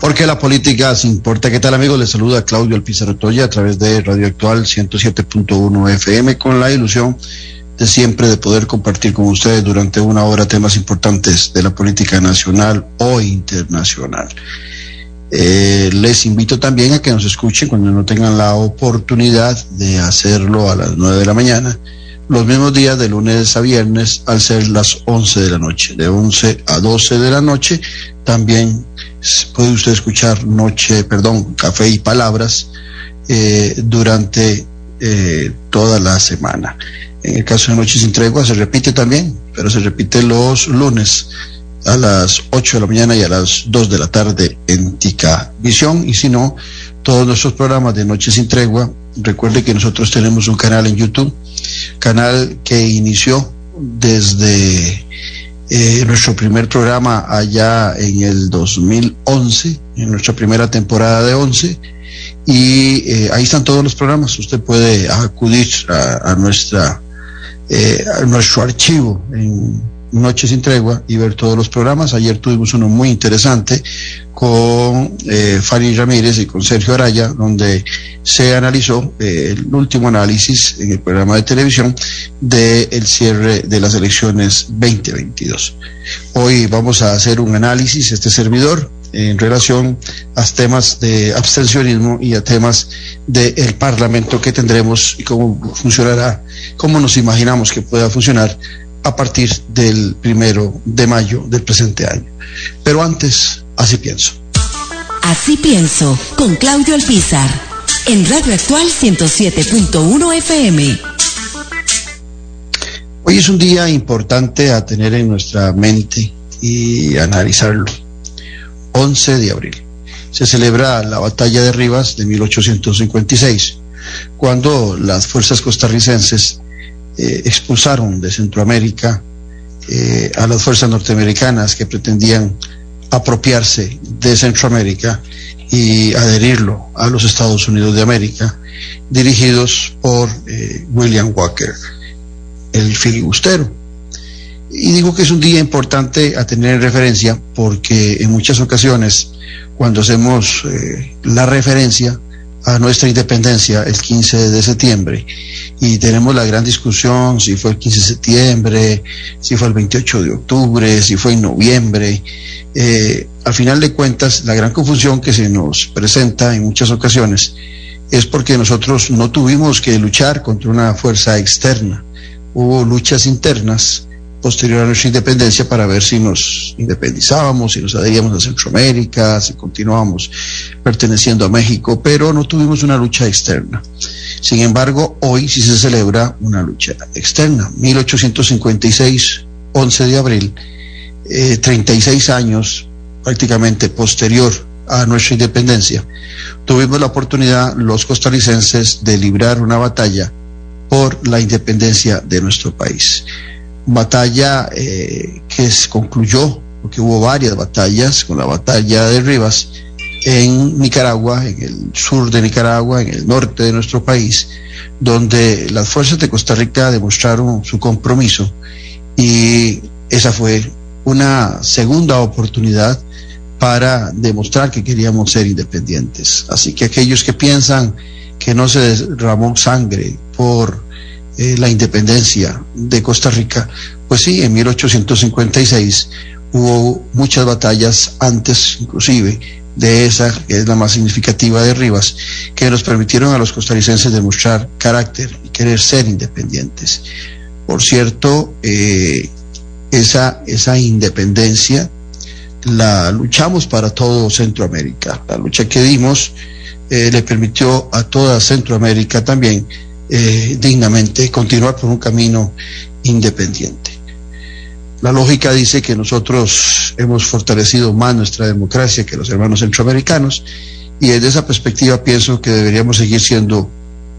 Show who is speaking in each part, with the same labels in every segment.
Speaker 1: Porque la política se importa. ¿Qué tal amigos? Les saluda Claudio Alpizar Otoya a través de Radio Actual 107.1 FM con la ilusión de siempre de poder compartir con ustedes durante una hora temas importantes de la política nacional o internacional. Eh, les invito también a que nos escuchen cuando no tengan la oportunidad de hacerlo a las 9 de la mañana, los mismos días de lunes a viernes al ser las 11 de la noche, de 11 a 12 de la noche, también puede usted escuchar noche, perdón, café y palabras eh, durante eh, toda la semana. En el caso de Noches sin Tregua se repite también, pero se repite los lunes a las 8 de la mañana y a las 2 de la tarde en Tica Visión. Y si no, todos nuestros programas de Noches sin Tregua, recuerde que nosotros tenemos un canal en YouTube, canal que inició desde eh, nuestro primer programa allá en el 2011, en nuestra primera temporada de 11. Y eh, ahí están todos los programas. Usted puede acudir a, nuestra eh, a nuestro archivo en Noche sin Tregua y ver todos los programas. Ayer tuvimos uno muy interesante con eh, Fanny Ramírez y con Sergio Araya, donde se analizó eh, el último análisis en el programa de televisión del el cierre de las elecciones 2022. Hoy vamos a hacer un análisis, este servidor, en relación a temas de abstencionismo y a temas del Parlamento que tendremos y cómo funcionará, cómo nos imaginamos que pueda funcionar a partir del primero de mayo del presente año. Pero antes, así pienso.
Speaker 2: Así pienso, con Claudio Alpizar, en Radio Actual 107.1 FM.
Speaker 1: Hoy es un día importante a tener en nuestra mente y analizarlo. 11 de abril. Se celebra la batalla de Rivas de 1856, cuando las fuerzas costarricenses eh, expulsaron de Centroamérica eh, a las fuerzas norteamericanas que pretendían apropiarse de Centroamérica y adherirlo a los Estados Unidos de América, dirigidos por eh, William Walker, el filibustero. Y digo que es un día importante a tener en referencia porque en muchas ocasiones cuando hacemos eh, la referencia a nuestra independencia el 15 de septiembre. Y tenemos la gran discusión si fue el 15 de septiembre, si fue el 28 de octubre, si fue en noviembre, eh, al final de cuentas la gran confusión que se nos presenta en muchas ocasiones es porque nosotros no tuvimos que luchar contra una fuerza externa, hubo luchas internas posterior a nuestra independencia para ver si nos independizábamos, si nos adheríamos a Centroamérica, si continuábamos perteneciendo a México, pero no tuvimos una lucha externa. Sin embargo, hoy sí se celebra una lucha externa. 1856, 11 de abril, eh, 36 años prácticamente posterior a nuestra independencia, tuvimos la oportunidad los costarricenses de librar una batalla por la independencia de nuestro país batalla eh, que se concluyó, porque hubo varias batallas, con la batalla de Rivas en Nicaragua, en el sur de Nicaragua, en el norte de nuestro país, donde las fuerzas de Costa Rica demostraron su compromiso y esa fue una segunda oportunidad para demostrar que queríamos ser independientes. Así que aquellos que piensan que no se derramó sangre por eh, la independencia de Costa Rica, pues sí, en 1856 hubo muchas batallas antes, inclusive, de esa, que es la más significativa de Rivas, que nos permitieron a los costarricenses demostrar carácter y querer ser independientes. Por cierto, eh, esa, esa independencia la luchamos para todo Centroamérica. La lucha que dimos eh, le permitió a toda Centroamérica también eh, dignamente, continuar por un camino independiente. La lógica dice que nosotros hemos fortalecido más nuestra democracia que los hermanos centroamericanos Y desde esa perspectiva pienso que deberíamos seguir siendo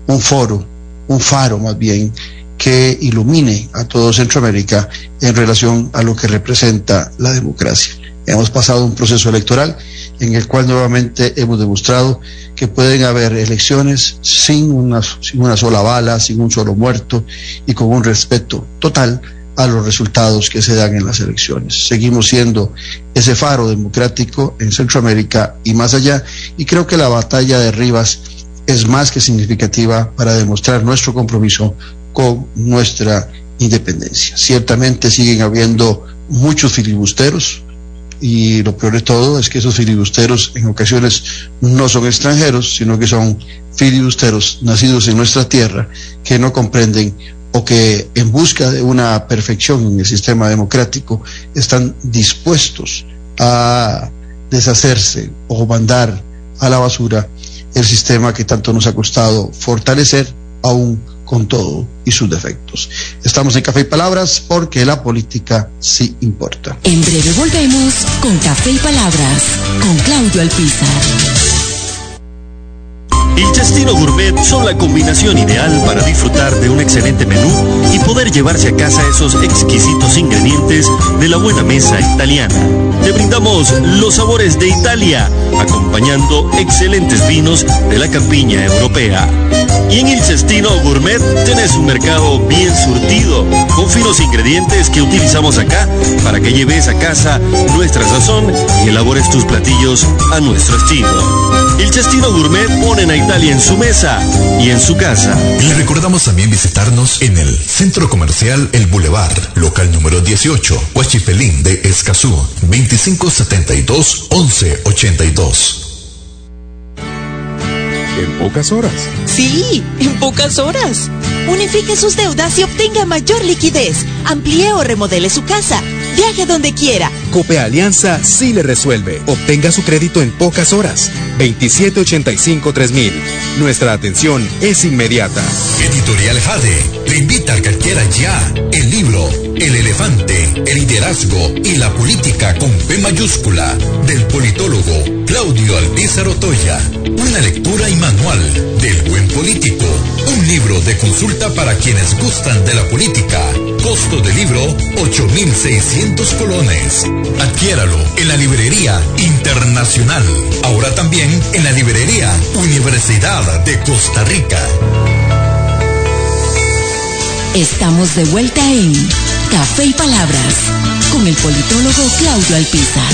Speaker 1: un foro, un faro más bien, que ilumine a todo Centroamérica en relación a lo que representa la democracia. Hemos pasado un proceso electoral en el cual nuevamente hemos demostrado que pueden haber elecciones sin una, sola bala, sin un solo muerto y con un respeto total a los resultados que se dan en las elecciones. Seguimos siendo ese faro democrático en Centroamérica y más allá, y creo que la batalla de Rivas es más que significativa para demostrar nuestro compromiso con nuestra independencia. Ciertamente siguen habiendo muchos filibusteros, y lo peor de todo es que esos filibusteros en ocasiones no son extranjeros, sino que son filibusteros nacidos en nuestra tierra que no comprenden o que en busca de una perfección en el sistema democrático están dispuestos a deshacerse o mandar a la basura el sistema que tanto nos ha costado fortalecer aún con todo y sus defectos. Estamos en Café y Palabras porque la política sí importa.
Speaker 2: En breve volvemos con Café y Palabras con Claudio Alpizar.
Speaker 3: El Chastino Gourmet son la combinación ideal para disfrutar de un excelente menú y poder llevarse a casa esos exquisitos ingredientes de la buena mesa italiana. Te brindamos los sabores de Italia, acompañando excelentes vinos de la campiña europea. Y en el Cestino Gourmet tenés un mercado bien surtido, con finos ingredientes que utilizamos acá para que lleves a casa nuestra sazón y elabores tus platillos a nuestro estilo. El Cestino Gourmet ponen a Italia en su mesa y en su casa.
Speaker 4: Le recordamos también visitarnos en el Centro Comercial El Boulevard, local número 18, Huachifelín de Escazú, 2572-1182
Speaker 5: en pocas horas.
Speaker 6: Sí, en pocas horas. Unifique sus deudas y obtenga mayor liquidez. Amplíe o remodele su casa. Viaje donde quiera.
Speaker 5: Cope Alianza sí le resuelve. Obtenga su crédito en pocas horas. 2785-3000. Nuestra atención es inmediata.
Speaker 4: Editorial Jade le invita a que adquiera ya el libro El elefante, el liderazgo y la política con P mayúscula del politólogo Claudio Alpizar Otoya. Una lectura y manual del buen político. Un libro de consulta para quienes gustan de la política. Costo de libro 8.600 colones. Adquiéralo en la librería internacional. Ahora también en la librería Universidad de Costa Rica.
Speaker 2: Estamos de vuelta en Café y Palabras con el politólogo Claudio Alpizar.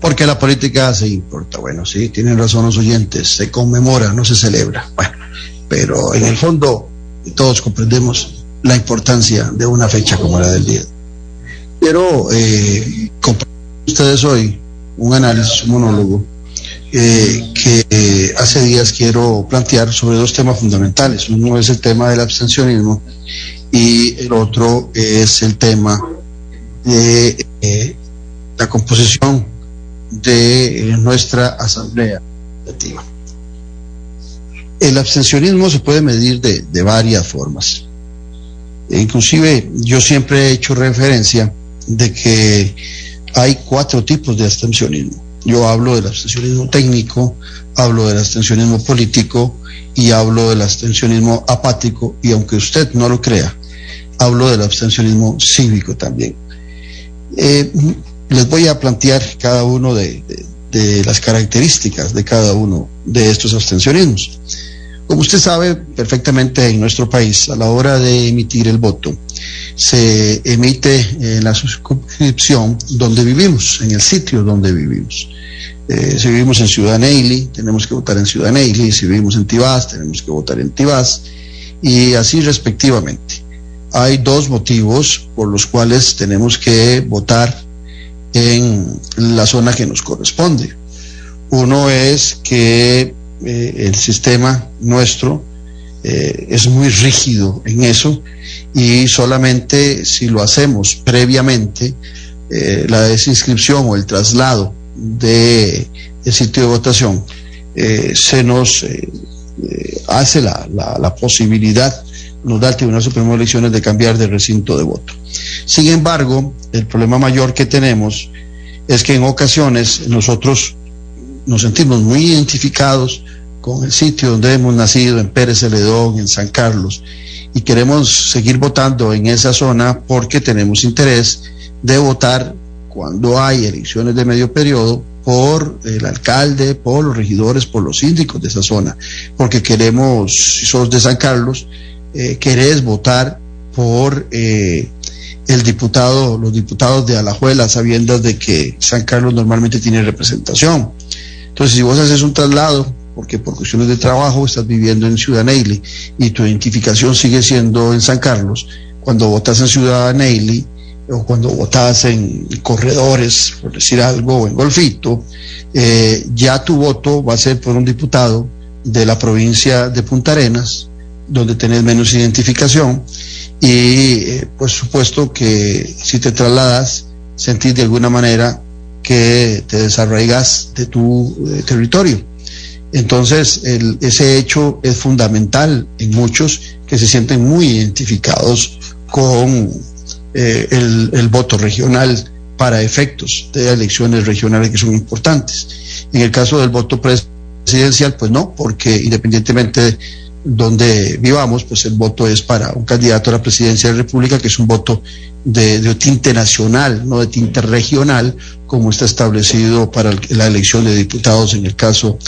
Speaker 1: Porque la política se importa. Bueno, sí, tienen razón los oyentes. Se conmemora, no se celebra. Bueno, pero en el fondo todos comprendemos la importancia de una fecha como la del día. Quiero eh, compartir con ustedes hoy un análisis, un monólogo eh, que eh, hace días quiero plantear sobre dos temas fundamentales. Uno es el tema del abstencionismo y el otro es el tema de eh, la composición de nuestra asamblea legislativa. El abstencionismo se puede medir de, de varias formas. E inclusive yo siempre he hecho referencia de que hay cuatro tipos de abstencionismo. Yo hablo del abstencionismo técnico, hablo del abstencionismo político y hablo del abstencionismo apático y aunque usted no lo crea, hablo del abstencionismo cívico también. Eh, les voy a plantear cada uno de, las características de cada uno de estos abstencionismos. Como usted sabe perfectamente en nuestro país, a la hora de emitir el voto, se emite en la suscripción donde vivimos, en el sitio donde vivimos. Eh, si vivimos en Ciudad Neily, tenemos que votar en Ciudad Neily, si vivimos en Tibás, tenemos que votar en Tibás, y así respectivamente. Hay dos motivos por los cuales tenemos que votar en la zona que nos corresponde. Uno es que eh, el sistema nuestro eh, es muy rígido en eso y solamente si lo hacemos previamente, eh, la desinscripción o el traslado de el sitio de votación se nos hace la, la, la, posibilidad, nos da el Tribunal Supremo de Elecciones de cambiar de recinto de voto. Sin embargo, el problema mayor que tenemos es que en ocasiones nosotros nos sentimos muy identificados con el sitio donde hemos nacido, en Pérez Celedón, en San Carlos, y queremos seguir votando en esa zona porque tenemos interés de votar cuando hay elecciones de medio periodo por el alcalde, por los regidores, por los síndicos de esa zona, porque queremos, si sos de San Carlos, eh, querés votar por eh, el diputado, los diputados de Alajuela, sabiendo de que San Carlos normalmente tiene representación. Entonces, si vos haces un traslado porque por cuestiones de trabajo estás viviendo en Ciudad Neily y tu identificación sigue siendo en San Carlos, cuando votas en Ciudad Neily o cuando votas en corredores, por decir algo, o en Golfito, eh, ya tu voto va a ser por un diputado de la provincia de Punta Arenas, donde tenés menos identificación, y eh, por supuesto que si te trasladas, sentís de alguna manera que te desarraigas de tu eh, territorio. Entonces, ese hecho es fundamental en muchos que se sienten muy identificados con eh, el, voto regional para efectos de elecciones regionales que son importantes. En el caso del voto presidencial, pues no, porque independientemente de donde vivamos, pues el voto es para un candidato a la presidencia de la República, que es un voto de, tinte nacional, no de tinte regional, como está establecido para la elección de diputados en el caso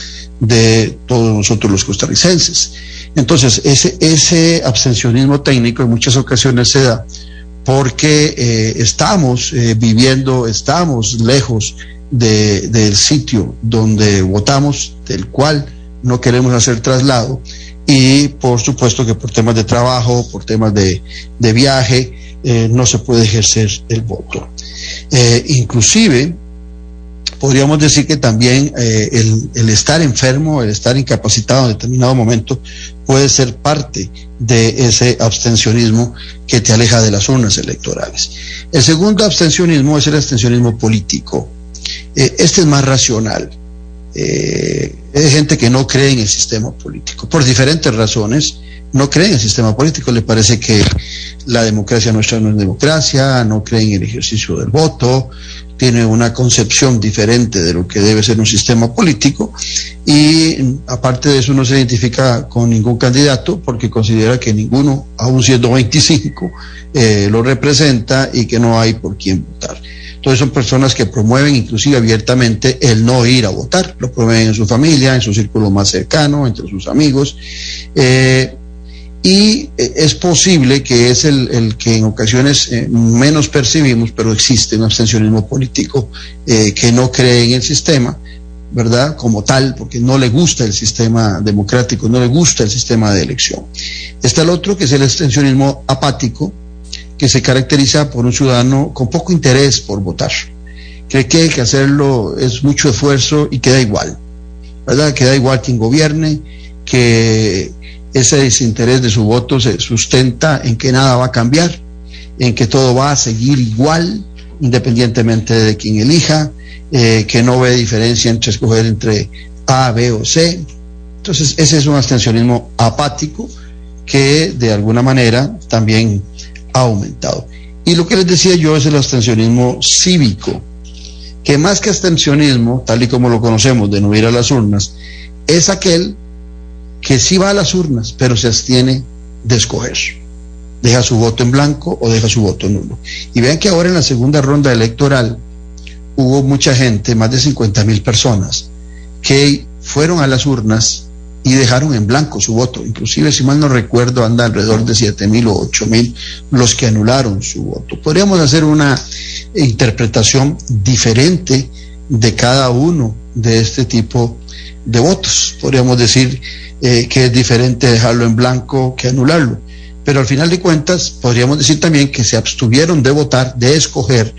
Speaker 1: de todos nosotros los costarricenses. Entonces, ese, ese abstencionismo técnico en muchas ocasiones se da porque eh, estamos eh, viviendo, estamos lejos de, del sitio donde votamos, del cual no queremos hacer traslado, y por supuesto que por temas de trabajo, por temas de, de viaje, eh, no se puede ejercer el voto. inclusive, podríamos decir que también eh, el, estar enfermo, el estar incapacitado en determinado momento puede ser parte de ese abstencionismo que te aleja de las urnas electorales. El segundo abstencionismo es el abstencionismo político. Eh, este es más racional. Eh, hay gente que no cree en el sistema político por diferentes razones. No cree en el sistema político, le parece que la democracia nuestra no es democracia, no cree en el ejercicio del voto, tiene una concepción diferente de lo que debe ser un sistema político y aparte de eso no se identifica con ningún candidato porque considera que ninguno, aun siendo 25, eh, lo representa y que no hay por quién votar. Entonces son personas que promueven inclusive abiertamente el no ir a votar, lo promueven en su familia, en su círculo más cercano, entre sus amigos. Eh, y eh, es posible que es el, que en ocasiones eh, menos percibimos, pero existe un abstencionismo político eh, que no cree en el sistema, ¿verdad? Como tal, porque no le gusta el sistema democrático, no le gusta el sistema de elección. Está el otro, que es el abstencionismo apático, que se caracteriza por un ciudadano con poco interés por votar. Cree que hay que hacerlo es mucho esfuerzo y queda igual, ¿verdad? Queda igual quien gobierne, que ese desinterés de su voto se sustenta en que nada va a cambiar, en que todo va a seguir igual, independientemente de quién elija, eh, que no ve diferencia entre escoger entre A, B o C. Entonces, ese es un abstencionismo apático que de alguna manera también ha aumentado. Y lo que les decía yo es el abstencionismo cívico, que más que abstencionismo, tal y como lo conocemos de no ir a las urnas, es aquel que sí va a las urnas, pero se abstiene de escoger. Deja su voto en blanco o deja su voto nulo. Y vean que ahora en la segunda ronda electoral hubo mucha gente, más de 50 mil personas, que fueron a las urnas y dejaron en blanco su voto. Inclusive, si mal no recuerdo, anda alrededor de 7 mil o 8 mil los que anularon su voto. Podríamos hacer una interpretación diferente de cada uno de este tipo de votos. Podríamos decir eh, que es diferente dejarlo en blanco que anularlo. Pero al final de cuentas, podríamos decir también que se abstuvieron de votar, de escoger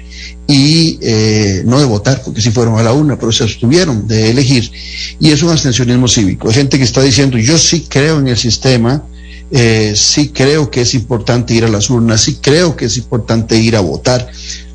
Speaker 1: y eh, no de votar, porque si fueron a la una, pero se abstuvieron de elegir. Y es un abstencionismo cívico. Hay gente que está diciendo, yo sí creo en el sistema, eh, sí creo que es importante ir a las urnas, sí creo que es importante ir a votar.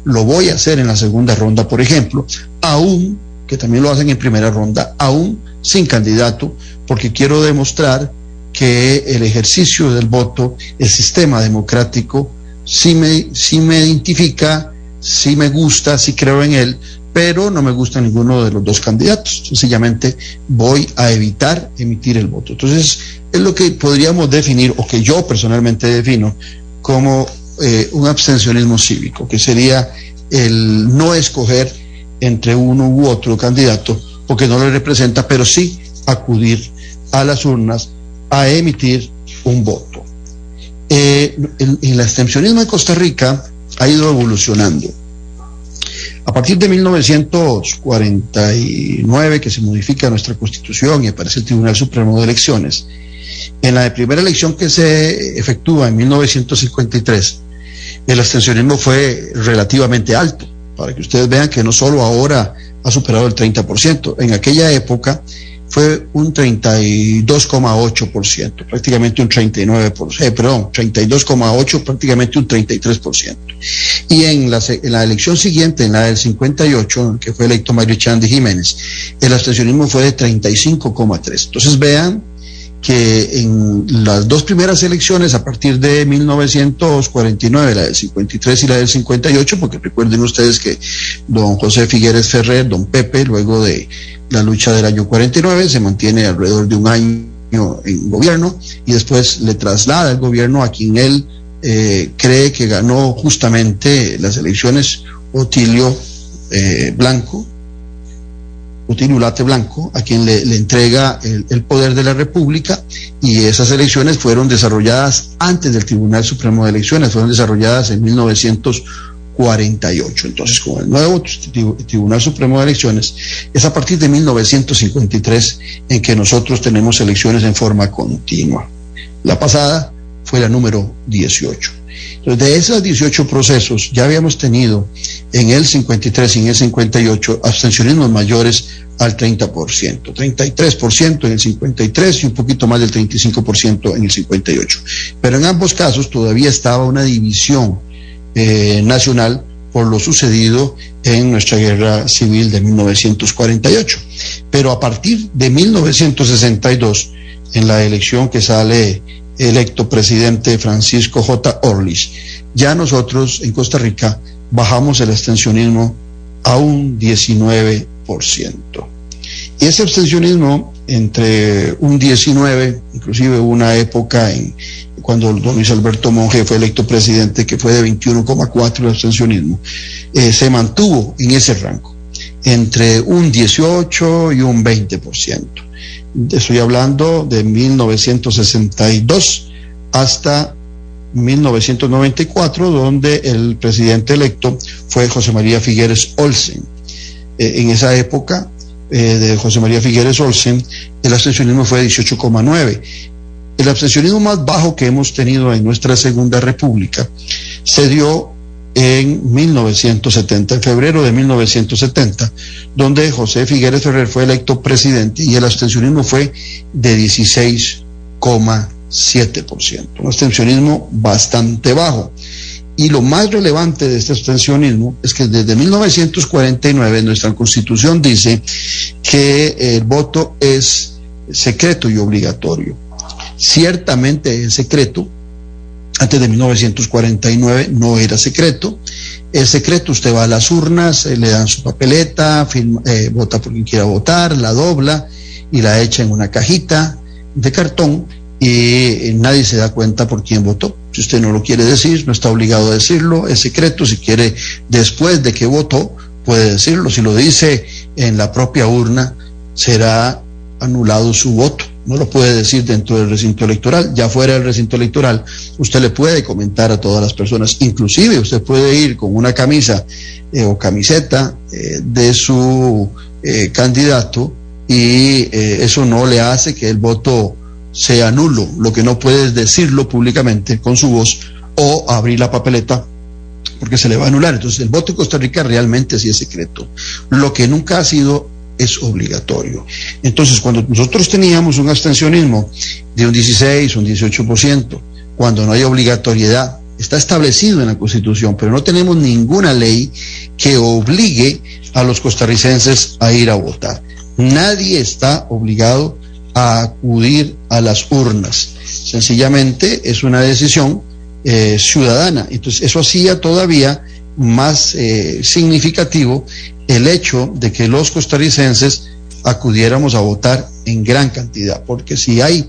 Speaker 1: Lo voy a hacer en la segunda ronda, por ejemplo, aún, que también lo hacen en primera ronda, aún sin candidato, porque quiero demostrar que el ejercicio del voto, el sistema democrático, sí me, sí me identifica, sí me gusta, sí creo en él, pero no me gusta ninguno de los dos candidatos. Sencillamente voy a evitar emitir el voto. Entonces, es lo que podríamos definir, o que yo personalmente defino, como eh, un abstencionismo cívico, que sería el no escoger entre uno u otro candidato, porque no le representa, pero sí acudir a las urnas a emitir un voto. Eh, el, abstencionismo en Costa Rica ha ido evolucionando. A partir de 1949, que se modifica nuestra constitución y aparece el Tribunal Supremo de Elecciones, en la primera elección que se efectúa en 1953, el abstencionismo fue relativamente alto, para que ustedes vean que no solo ahora ha superado el 30%, en aquella época fue un 32,8%, prácticamente un 39%, eh, perdón, 32,8%, prácticamente un 33%. Y en la, en la, elección siguiente, en la del 58, que fue electo Mario Chandy Jiménez, el abstencionismo fue de 35,3%. Entonces vean que en las dos primeras elecciones, a partir de 1949, la del 53 y la del 58, porque recuerden ustedes que don José Figueres Ferrer, don Pepe, luego de la lucha del año 49, se mantiene alrededor de un año en gobierno y después le traslada el gobierno a quien él eh, cree que ganó justamente las elecciones Otilio eh, Blanco, Otilio Late Blanco, a quien le, entrega el, el, poder de la República y esas elecciones fueron desarrolladas antes del Tribunal Supremo de Elecciones, fueron desarrolladas en 1900 48. Entonces, con el nuevo Tribunal Supremo de Elecciones, es a partir de 1953 en que nosotros tenemos elecciones en forma continua. La pasada fue la número 18. Entonces, de esos 18 procesos, ya habíamos tenido en el 53 y en el 58 abstencionismos mayores al 30%, 33% en el 53 y un poquito más del 35% en el 58. Pero en ambos casos todavía estaba una división eh, nacional por lo sucedido en nuestra guerra civil de 1948. Pero a partir de 1962, en la elección que sale electo presidente Francisco J. Orlis, ya nosotros en Costa Rica bajamos el abstencionismo a un 19%. Y ese abstencionismo entre un 19, inclusive una época en, cuando don Luis Alberto Monge fue electo presidente, que fue de 21,4 el abstencionismo, eh, se mantuvo en ese rango, entre un 18 y un 20%. Estoy hablando de 1962 hasta 1994, donde el presidente electo fue José María Figueres Olsen. Eh, en esa época eh, de José María Figueres Olsen, el abstencionismo fue de 18,9 el abstencionismo más bajo que hemos tenido en nuestra Segunda República se dio en 1970, en febrero de 1970, donde José Figueres Ferrer fue electo presidente y el abstencionismo fue de 16,7%, un abstencionismo bastante bajo. Y lo más relevante de este abstencionismo es que desde 1949 nuestra constitución dice que el voto es secreto y obligatorio ciertamente es secreto. Antes de 1949 no era secreto. Es secreto, usted va a las urnas, eh, le dan su papeleta, eh, vota por quien quiera votar, la dobla y la echa en una cajita de cartón y nadie se da cuenta por quién votó. Si usted no lo quiere decir, no está obligado a decirlo, es secreto. Si quiere, después de que votó, puede decirlo. Si lo dice en la propia urna, será anulado su voto no lo puede decir dentro del recinto electoral, ya fuera del recinto electoral, usted le puede comentar a todas las personas, inclusive usted puede ir con una camisa eh, o camiseta eh, de su eh, candidato y eso no le hace que el voto sea nulo, lo que no puede decirlo públicamente con su voz o abrir la papeleta porque se le va a anular. Entonces el voto en Costa Rica realmente sí es secreto. Lo que nunca ha sido es obligatorio. Entonces, cuando nosotros teníamos un abstencionismo de un 16, un 18%, cuando no hay obligatoriedad, está establecido en la Constitución, pero no tenemos ninguna ley que obligue a los costarricenses a ir a votar. Nadie está obligado a acudir a las urnas. Sencillamente es una decisión eh, ciudadana. Entonces, eso hacía todavía más eh, significativo el hecho de que los costarricenses acudiéramos a votar en gran cantidad, porque si hay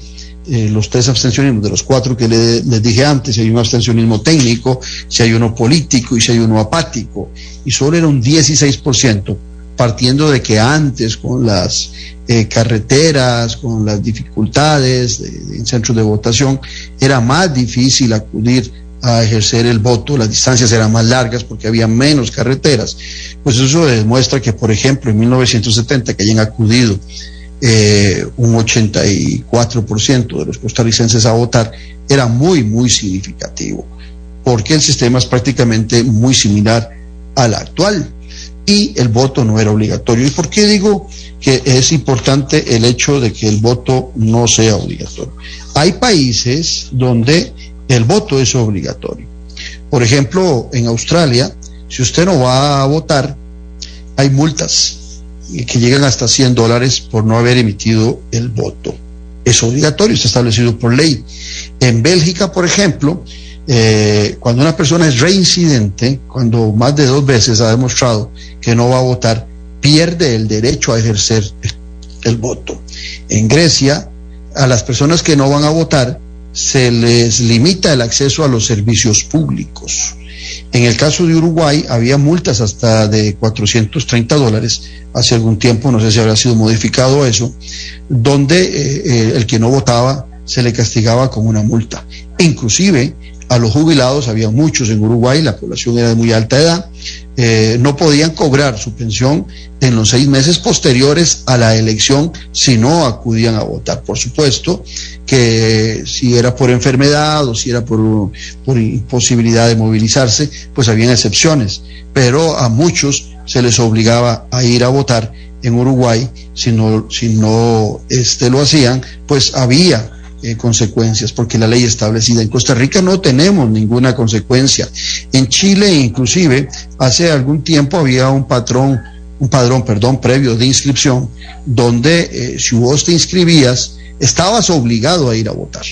Speaker 1: eh, los tres abstencionismos de los cuatro que les dije antes, si hay un abstencionismo técnico, si hay uno político y si hay uno apático, y solo era un 16%, partiendo de que antes con las eh, carreteras, con las dificultades en centros de votación, era más difícil acudir a ejercer el voto, las distancias eran más largas porque había menos carreteras. Pues eso demuestra que, por ejemplo, en 1970 que hayan acudido eh, un 84% de los costarricenses a votar, era muy, muy significativo, porque el sistema es prácticamente muy similar al actual y el voto no era obligatorio. ¿Y por qué digo que es importante el hecho de que el voto no sea obligatorio? Hay países donde el voto es obligatorio. Por ejemplo, en Australia, si usted no va a votar, hay multas que llegan hasta 100 dólares por no haber emitido el voto. Es obligatorio, está establecido por ley. En Bélgica, por ejemplo, eh, cuando una persona es reincidente, cuando más de dos veces ha demostrado que no va a votar, pierde el derecho a ejercer el voto. En Grecia, a las personas que no van a votar, se les limita el acceso a los servicios públicos. En el caso de Uruguay había multas hasta de 430 dólares hace algún tiempo, no sé si habrá sido modificado eso, donde eh, eh, el que no votaba se le castigaba con una multa. Inclusive a los jubilados, había muchos en Uruguay, la población era de muy alta edad, eh, no podían cobrar su pensión en los seis meses posteriores a la elección si no acudían a votar. Por supuesto que si era por enfermedad o si era por, por imposibilidad de movilizarse, pues habían excepciones, pero a muchos se les obligaba a ir a votar en Uruguay, si no, si no este, lo hacían, pues había eh, consecuencias, porque la ley establecida en Costa Rica no tenemos ninguna consecuencia. En Chile, inclusive, hace algún tiempo había un patrón, un padrón, perdón, previo de inscripción, donde eh, si vos te inscribías, estabas obligado a ir a votar.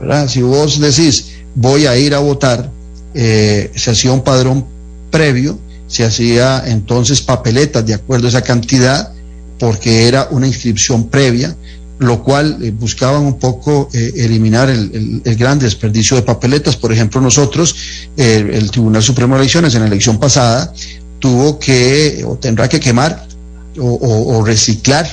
Speaker 1: ¿verdad? Si vos decís, voy a ir a votar, eh, se hacía un padrón previo, se hacía entonces papeletas de acuerdo a esa cantidad, porque era una inscripción previa, lo cual eh, buscaban un poco eh, eliminar el, gran desperdicio de papeletas. Por ejemplo, nosotros, el Tribunal Supremo de Elecciones en la elección pasada tuvo que o tendrá que quemar o, reciclar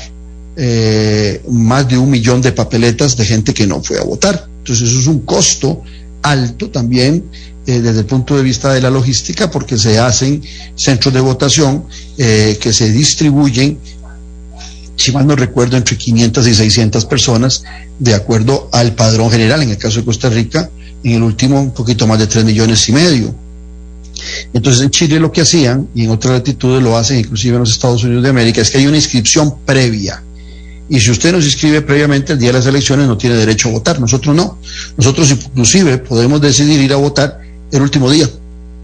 Speaker 1: eh, más de un millón de papeletas de gente que no fue a votar. Entonces eso es un costo alto también desde el punto de vista de la logística porque se hacen centros de votación que se distribuyen si mal no recuerdo, entre 500 y 600 personas, de acuerdo al padrón general, en el caso de Costa Rica, en el último un poquito más de 3 millones y medio. Entonces en Chile lo que hacían, y en otras latitudes lo hacen, inclusive en los Estados Unidos de América, es que hay una inscripción previa. Y si usted no se inscribe previamente el día de las elecciones, no tiene derecho a votar. Nosotros no. Nosotros inclusive podemos decidir ir a votar el último día,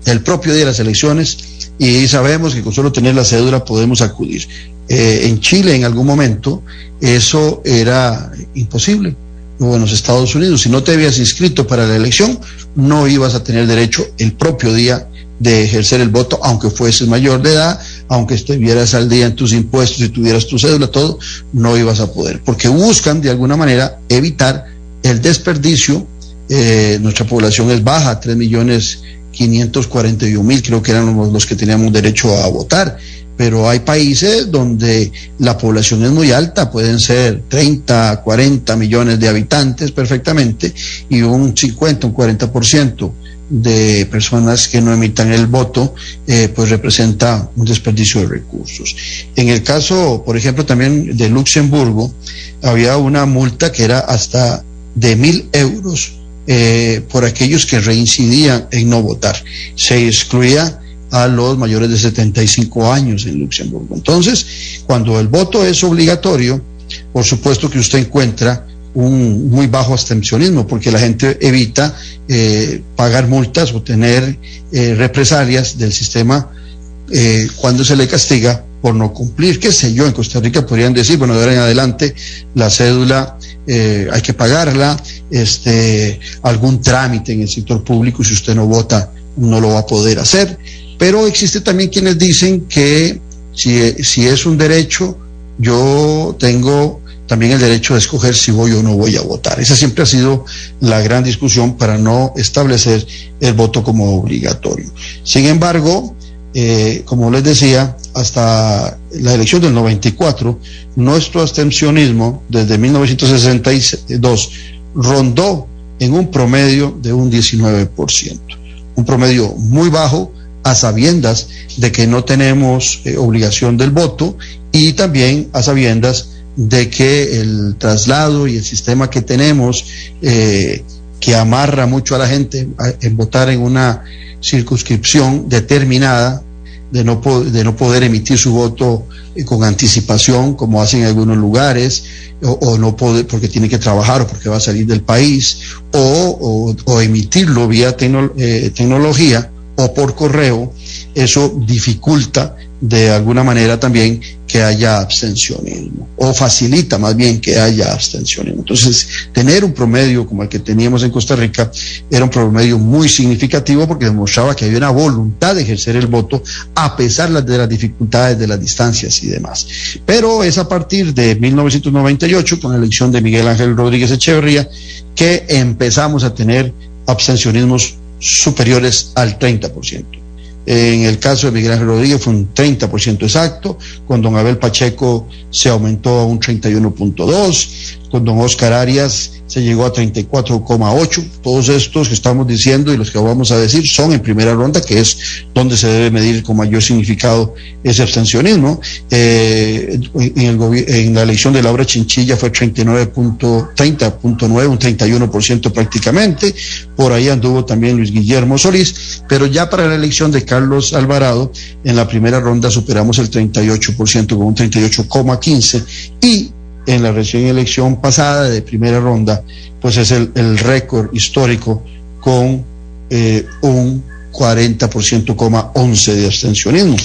Speaker 1: el propio día de las elecciones, y sabemos que con solo tener la cédula podemos acudir. Eh, en Chile en algún momento eso era imposible. O en los Estados Unidos, si no te habías inscrito para la elección, no ibas a tener derecho el propio día de ejercer el voto, aunque fueses mayor de edad, aunque estuvieras al día en tus impuestos y tuvieras tu cédula, todo, no ibas a poder, porque buscan de alguna manera evitar el desperdicio. Eh, nuestra población es baja, 3 millones 541 mil, creo que eran los, que teníamos derecho a votar pero hay países donde la población es muy alta, pueden ser 30, 40 millones de habitantes perfectamente, y un 50, un 40% de personas que no emitan el voto, eh, pues representa un desperdicio de recursos. En el caso, por ejemplo, también de Luxemburgo, había una multa que era hasta de mil euros eh, por aquellos que reincidían en no votar. Se excluía a los mayores de 75 años en Luxemburgo. Entonces, cuando el voto es obligatorio, por supuesto que usted encuentra un muy bajo abstencionismo, porque la gente evita eh, pagar multas o tener eh, represalias del sistema eh, cuando se le castiga por no cumplir. Qué sé yo, en Costa Rica podrían decir, bueno, de ahora en adelante la cédula hay que pagarla, este, algún trámite en el sector público, si usted no vota, no lo va a poder hacer. Pero existe también quienes dicen que Si, si es un derecho, yo tengo también el derecho de escoger si voy o no voy a votar. Esa siempre ha sido la gran discusión para no establecer el voto como obligatorio. Sin embargo, eh, como les decía, hasta la elección del 94, nuestro abstencionismo desde 1962 rondó en un promedio de un 19%, un promedio muy bajo a sabiendas de que no tenemos eh, obligación del voto y también a sabiendas de que el traslado y el sistema que tenemos eh, que amarra mucho a la gente en votar en una circunscripción determinada de no, de no poder emitir su voto eh, con anticipación, como hacen en algunos lugares, o, no poder, porque tiene que trabajar o porque va a salir del país, o, o, emitirlo vía eh, tecnología o por correo, eso dificulta de alguna manera también que haya abstencionismo o facilita más bien que haya abstencionismo. Entonces, tener un promedio como el que teníamos en Costa Rica era un promedio muy significativo porque demostraba que había una voluntad de ejercer el voto a pesar de las dificultades de las distancias y demás. Pero es a partir de 1998, con la elección de Miguel Ángel Rodríguez Echeverría, que empezamos a tener abstencionismos superiores al 30%. En el caso de Miguel Ángel Rodríguez fue un 30% exacto, con don Abel Pacheco se aumentó a un 31.2, con don Oscar Arias se llegó a 34,8. Todos estos que estamos diciendo y los que vamos a decir son en primera ronda, que es donde se debe medir con mayor significado ese abstencionismo. Eh, en, la elección de Laura Chinchilla fue 39.30.9, un 31% prácticamente. Por ahí anduvo también Luis Guillermo Solís, pero ya para la elección de Carlos Alvarado, en la primera ronda superamos el 38% con un 38,15 y en la recién elección pasada de primera ronda, pues es el, récord histórico con eh, un 40,11 de abstencionismo,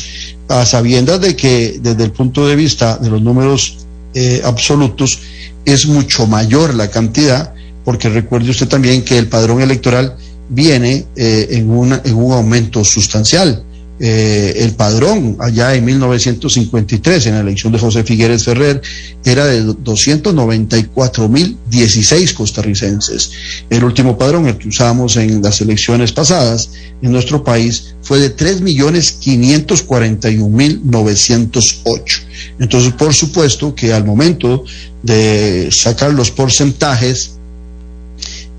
Speaker 1: a sabiendas de que desde el punto de vista de los números eh, absolutos es mucho mayor la cantidad, porque recuerde usted también que el padrón electoral viene eh, en, una, en un aumento sustancial. Eh, el padrón allá en 1953, en la elección de José Figueres Ferrer, era de 294.016 costarricenses. El último padrón, que usamos en las elecciones pasadas en nuestro país, fue de 3.541.908. Entonces, por supuesto que al momento de sacar los porcentajes,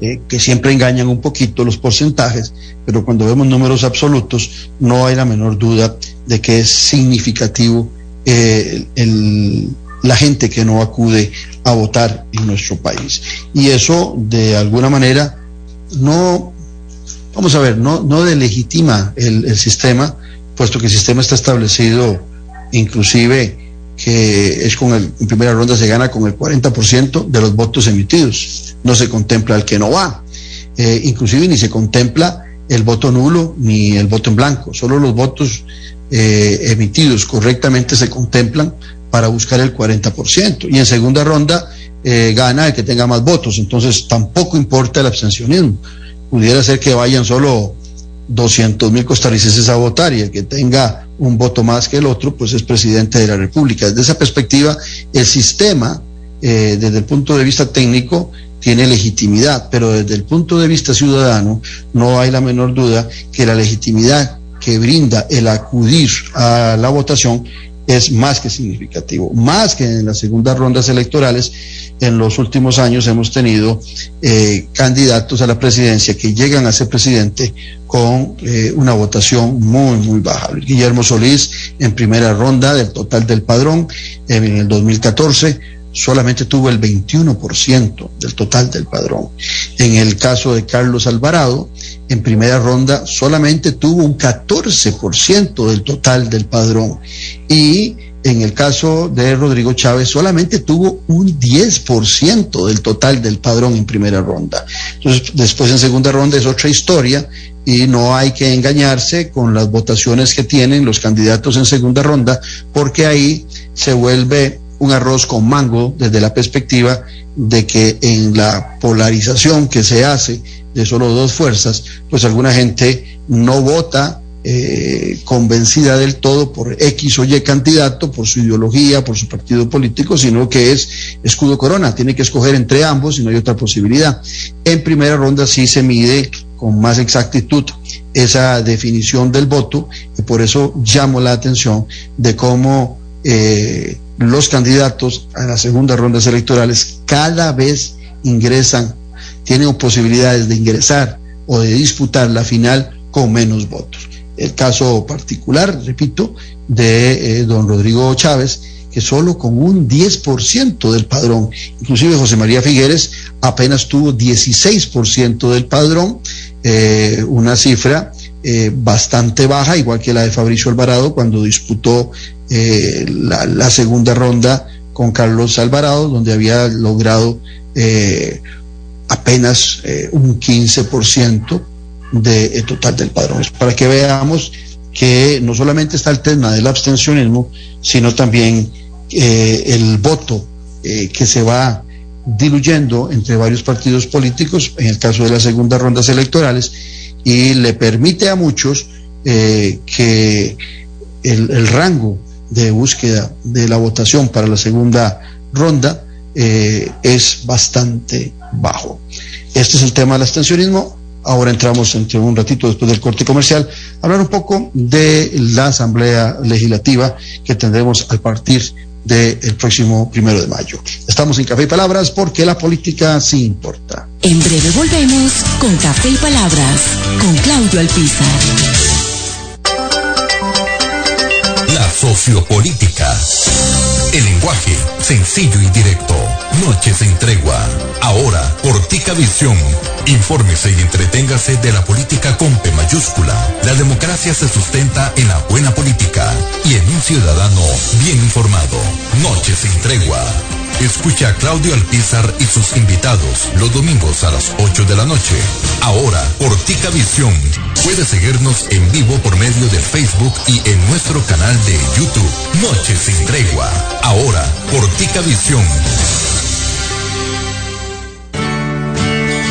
Speaker 1: eh, que siempre engañan un poquito los porcentajes, pero cuando vemos números absolutos no hay la menor duda de que es significativo eh, la gente que no acude a votar en nuestro país. Y eso de alguna manera no, vamos a ver, no, no delegitima el, el sistema, puesto que el sistema está establecido inclusive que es con el, en primera ronda se gana con el 40% de los votos emitidos. No se contempla el que no va. Eh, inclusive ni se contempla el voto nulo ni el voto en blanco. Solo los votos eh, emitidos correctamente se contemplan para buscar el 40%. Y en segunda ronda eh, gana el que tenga más votos. Entonces tampoco importa el abstencionismo. Pudiera ser que vayan solo 200 mil costarricenses a votar y el que tenga un voto más que el otro, pues es presidente de la República. Desde esa perspectiva, el sistema, eh, desde el punto de vista técnico, tiene legitimidad, pero desde el punto de vista ciudadano, no hay la menor duda que la legitimidad que brinda el acudir a la votación es más que significativo, más que en las segundas rondas electorales. En los últimos años hemos tenido eh, candidatos a la presidencia que llegan a ser presidente con eh, una votación muy, muy baja. Guillermo Solís en primera ronda del total del padrón en el 2014 solamente tuvo el 21% del total del padrón. En el caso de Carlos Alvarado, en primera ronda solamente tuvo un 14% del total del padrón. Y en el caso de Rodrigo Chávez solamente tuvo un 10% del total del padrón en primera ronda. Entonces, después en segunda ronda es otra historia y no hay que engañarse con las votaciones que tienen los candidatos en segunda ronda, porque ahí se vuelve un arroz con mango desde la perspectiva de que en la polarización que se hace de solo dos fuerzas, pues alguna gente no vota eh, convencida del todo por X o Y candidato, por su ideología, por su partido político, sino que es escudo corona. Tiene que escoger entre ambos y no hay otra posibilidad. En primera ronda sí se mide con más exactitud esa definición del voto y por eso llamo la atención de cómo eh, los candidatos a las segundas rondas electorales cada vez ingresan, tienen posibilidades de ingresar o de disputar la final con menos votos. El caso particular, repito, de eh, don Rodrigo Chávez, que solo con un 10% del padrón, inclusive José María Figueres apenas tuvo 16% del padrón, eh, una cifra eh, bastante baja, igual que la de Fabricio Alvarado cuando disputó la, la, segunda ronda con Carlos Alvarado, donde había logrado apenas un 15% de eh, total del padrón. Para que veamos que no solamente está el tema del abstencionismo, sino también eh, el voto eh, que se va diluyendo entre varios partidos políticos, en el caso de las segundas rondas electorales, y le permite a muchos que el, rango de búsqueda de la votación para la segunda ronda es bastante bajo. Este es el tema del abstencionismo. Ahora entramos entre un ratito después del corte comercial a hablar un poco de la Asamblea Legislativa que tendremos a partir del próximo primero de mayo. Estamos en Café y Palabras porque la política sí importa.
Speaker 2: En breve volvemos con Café y Palabras con Claudio Alpizar.
Speaker 4: Sociopolítica. El lenguaje sencillo y directo. Noches en tregua. Ahora, Portica Visión Infórmese y entreténgase de la política con P mayúscula. La democracia se sustenta en la buena política y en un ciudadano bien informado. Noche sin tregua. Escucha a Claudio Alpizar y sus invitados los domingos a las 8 de la noche. Ahora, por Tica Visión. Puede seguirnos en vivo por medio de Facebook y en nuestro canal de YouTube. Noche sin tregua. Ahora, por Tica Visión.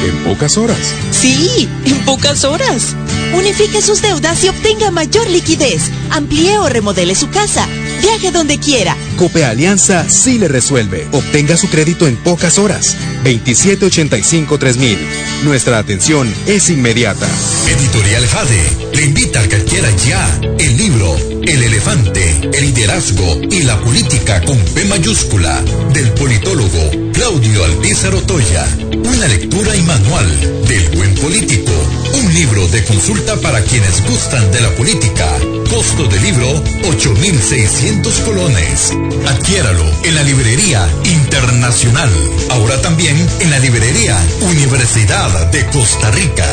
Speaker 5: en pocas horas.
Speaker 6: Sí, en pocas horas. Unifique sus deudas y obtenga mayor liquidez. Amplíe o remodele su casa. Viaje donde quiera.
Speaker 5: Cope Alianza sí le resuelve. Obtenga su crédito en pocas horas. 2785-3000. Nuestra atención es inmediata.
Speaker 4: Editorial Jade le invita a que adquiera ya el libro El elefante, el liderazgo y la política con P mayúscula del politólogo Claudio Alpizar Otoya. Una lectura y manual del buen político. Un libro de consulta para quienes gustan de la política. Costo del libro 8,600 colones. Adquiéralo en la librería internacional. Ahora también en la librería Universidad de Costa Rica.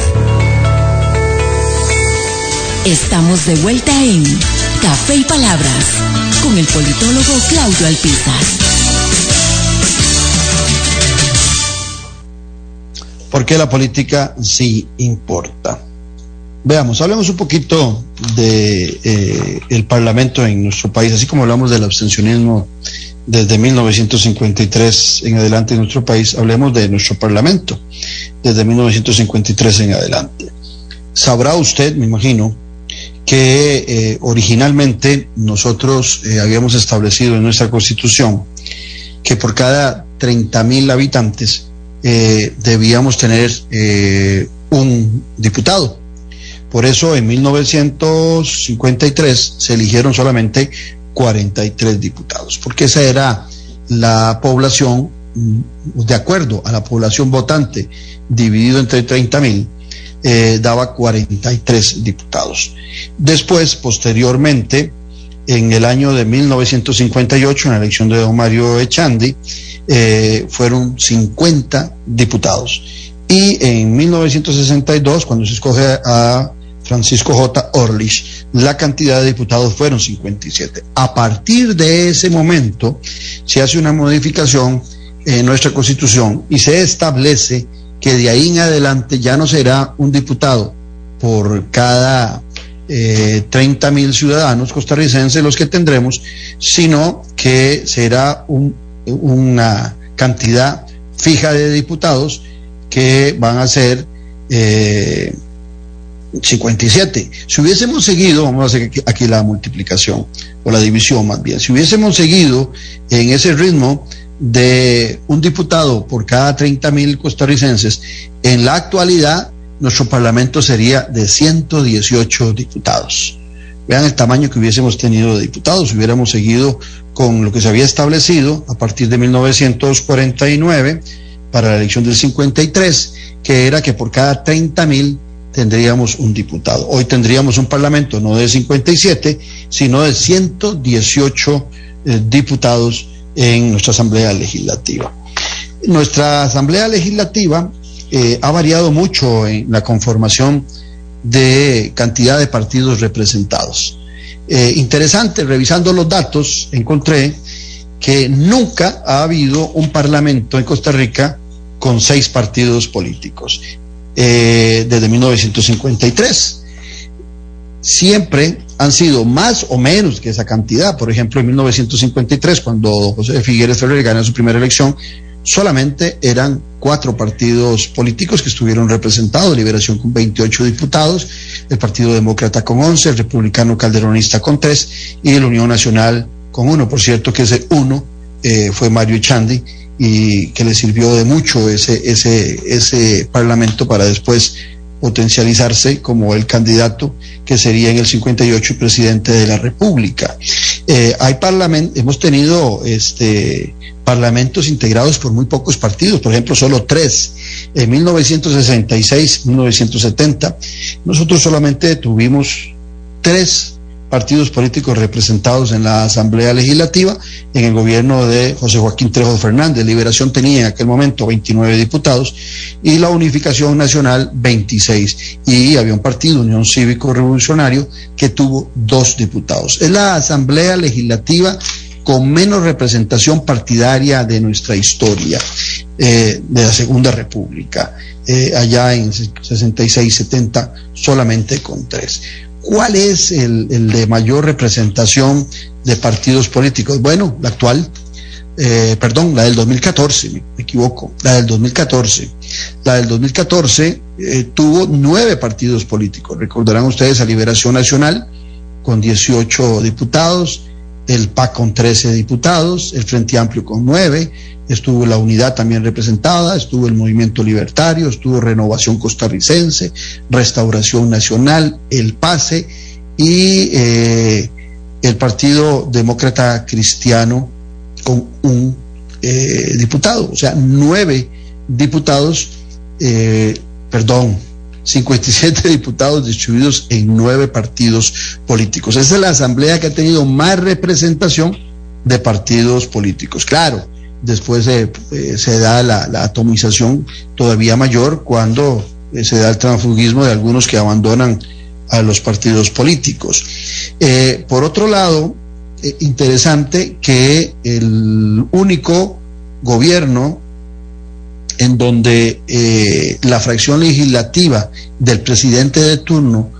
Speaker 2: Estamos de vuelta en Café y Palabras con el politólogo Claudio Alpizar.
Speaker 1: porque la política sí importa. Veamos, hablemos un poquito de eh, el Parlamento en nuestro país, así como hablamos del abstencionismo desde 1953 en adelante en nuestro país, hablemos de nuestro Parlamento desde 1953 en adelante. Sabrá usted, me imagino, que eh, originalmente nosotros eh, habíamos establecido en nuestra Constitución que por cada 30 mil habitantes debíamos tener un diputado. Por eso en 1953 se eligieron solamente 43 diputados, porque esa era la población, mm, de acuerdo a la población votante, dividido entre 30 mil, eh, daba 43 diputados. Después, posteriormente, en el año de 1958, en la elección de don Mario Echandi, eh, fueron 50 diputados. Y en 1962, cuando se escoge a Francisco J. Orlich, la cantidad de diputados fueron 57. A partir de ese momento, se hace una modificación en nuestra constitución y se establece que de ahí en adelante ya no será un diputado por cada eh, 30 mil ciudadanos costarricenses los que tendremos, sino que será un una cantidad fija de diputados que van a ser eh, 57. Si hubiésemos seguido, vamos a hacer aquí la multiplicación o la división más bien, si hubiésemos seguido en ese ritmo de un diputado por cada 30 mil costarricenses, en la actualidad nuestro parlamento sería de 118 diputados. Vean el tamaño que hubiésemos tenido de diputados, hubiéramos seguido con lo que se había establecido a partir de 1949 para la elección del 53, que era que por cada 30 mil tendríamos un diputado. Hoy tendríamos un parlamento no de 57, sino de 118 eh, diputados en nuestra Asamblea Legislativa. Nuestra Asamblea Legislativa eh, ha variado mucho en la conformación de cantidad de partidos representados. Eh, interesante, revisando los datos, encontré que nunca ha habido un parlamento en Costa Rica con seis partidos políticos eh, desde 1953. Siempre han sido más o menos que esa cantidad. Por ejemplo, en 1953, cuando José Figueres Ferrer gana su primera elección, solamente eran cuatro partidos políticos que estuvieron representados, Liberación con 28 diputados, el Partido Demócrata con 11, el Republicano Calderonista con 3 y la Unión Nacional con uno. Por cierto que ese uno eh, fue Mario Chandi y que le sirvió de mucho ese, ese, ese parlamento para después potencializarse como el candidato que sería en el 58 presidente de la República. Eh, hay parlament hemos tenido este, parlamentos integrados por muy pocos partidos, por ejemplo, solo tres. En 1966, 1970, nosotros solamente tuvimos tres partidos políticos representados en la Asamblea Legislativa, en el gobierno de José Joaquín Trejo Fernández. Liberación tenía en aquel momento 29 diputados y la Unificación Nacional 26. Y había un partido, Unión Cívico Revolucionario, que tuvo dos diputados. Es la Asamblea Legislativa con menos representación partidaria de nuestra historia, eh, de la Segunda República. Eh, allá en 66-70 solamente con tres. ¿Cuál es el, de mayor representación de partidos políticos? Bueno, la actual, eh, perdón, la del 2014, me, equivoco, la del 2014. La del 2014 eh, tuvo nueve partidos políticos. Recordarán ustedes a Liberación Nacional con 18 diputados, el PAC con 13 diputados, el Frente Amplio con nueve, estuvo la unidad también representada, estuvo el movimiento libertario, estuvo Renovación Costarricense, Restauración Nacional, el PASE y eh, el Partido Demócrata Cristiano con un eh, diputado, o sea, nueve diputados, eh, perdón, 57 diputados distribuidos en nueve partidos políticos. Esa es la asamblea que ha tenido más representación de partidos políticos. Claro, después eh, se da la, atomización todavía mayor cuando eh, se da el transfugismo de algunos que abandonan a los partidos políticos. Eh, por otro lado, interesante que el único gobierno en donde la fracción legislativa del presidente de turno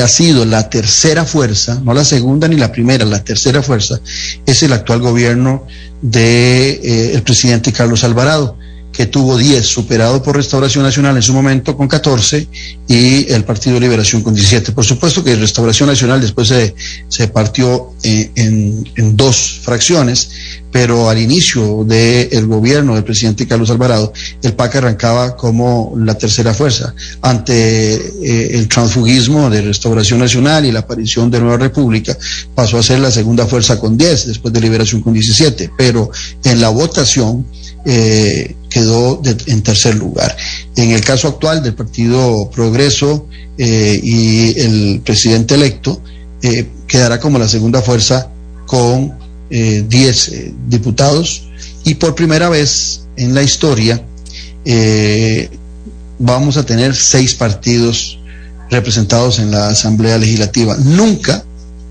Speaker 1: ha sido la tercera fuerza, no la segunda ni la primera, la tercera fuerza, es el actual gobierno del de, eh, presidente Carlos Alvarado que tuvo 10, superado por Restauración Nacional en su momento con 14 y el Partido Liberación con 17. Por supuesto que Restauración Nacional después se, se partió eh, en, en, dos fracciones, pero al inicio del gobierno del presidente Carlos Alvarado, el PAC arrancaba como la tercera fuerza. Ante eh, el transfugismo de Restauración Nacional y la aparición de Nueva República, pasó a ser la segunda fuerza con 10, después de Liberación con 17, pero en la votación, eh, quedó en tercer lugar. En el caso actual del Partido Progreso eh, y el presidente electo, eh, quedará como la segunda fuerza con 10 diputados y por primera vez en la historia vamos a tener seis partidos representados en la Asamblea Legislativa. Nunca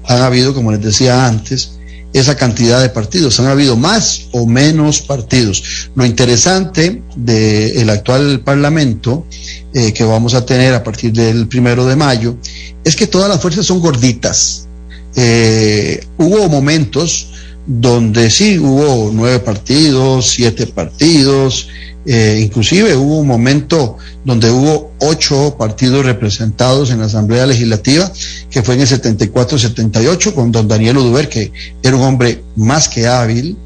Speaker 1: han habido, como les decía antes, esa cantidad de partidos. Han habido más o menos partidos. Lo interesante del actual Parlamento eh, que vamos a tener a partir del primero de mayo es que todas las fuerzas son gorditas. Eh, hubo momentos donde sí hubo nueve partidos, siete partidos, eh, inclusive hubo un momento donde hubo ocho partidos representados en la Asamblea Legislativa, que fue en el 74-78, con don Daniel Uduber, que era un hombre más que hábil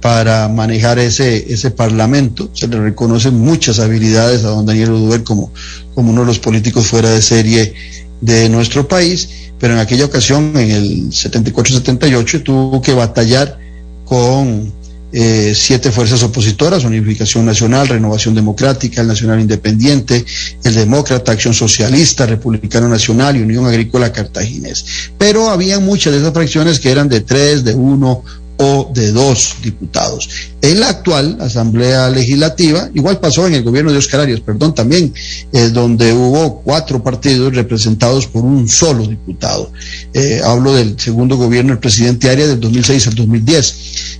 Speaker 1: para manejar ese, ese parlamento. Se le reconocen muchas habilidades a don Daniel Uduber como, como uno de los políticos fuera de serie de nuestro país, pero en aquella ocasión, en el 74-78, tuvo que batallar con eh, siete fuerzas opositoras, Unificación Nacional, Renovación Democrática, el Nacional Independiente, el Demócrata, Acción Socialista, Republicano Nacional y Unión Agrícola Cartaginés. Pero había muchas de esas fracciones que eran de tres, de uno o de dos diputados. En la actual Asamblea Legislativa, igual pasó en el gobierno de Oscar Arias, perdón, también, eh, donde hubo cuatro partidos representados por un solo diputado. Eh, hablo del segundo gobierno del presidente Arias del 2006 al 2010.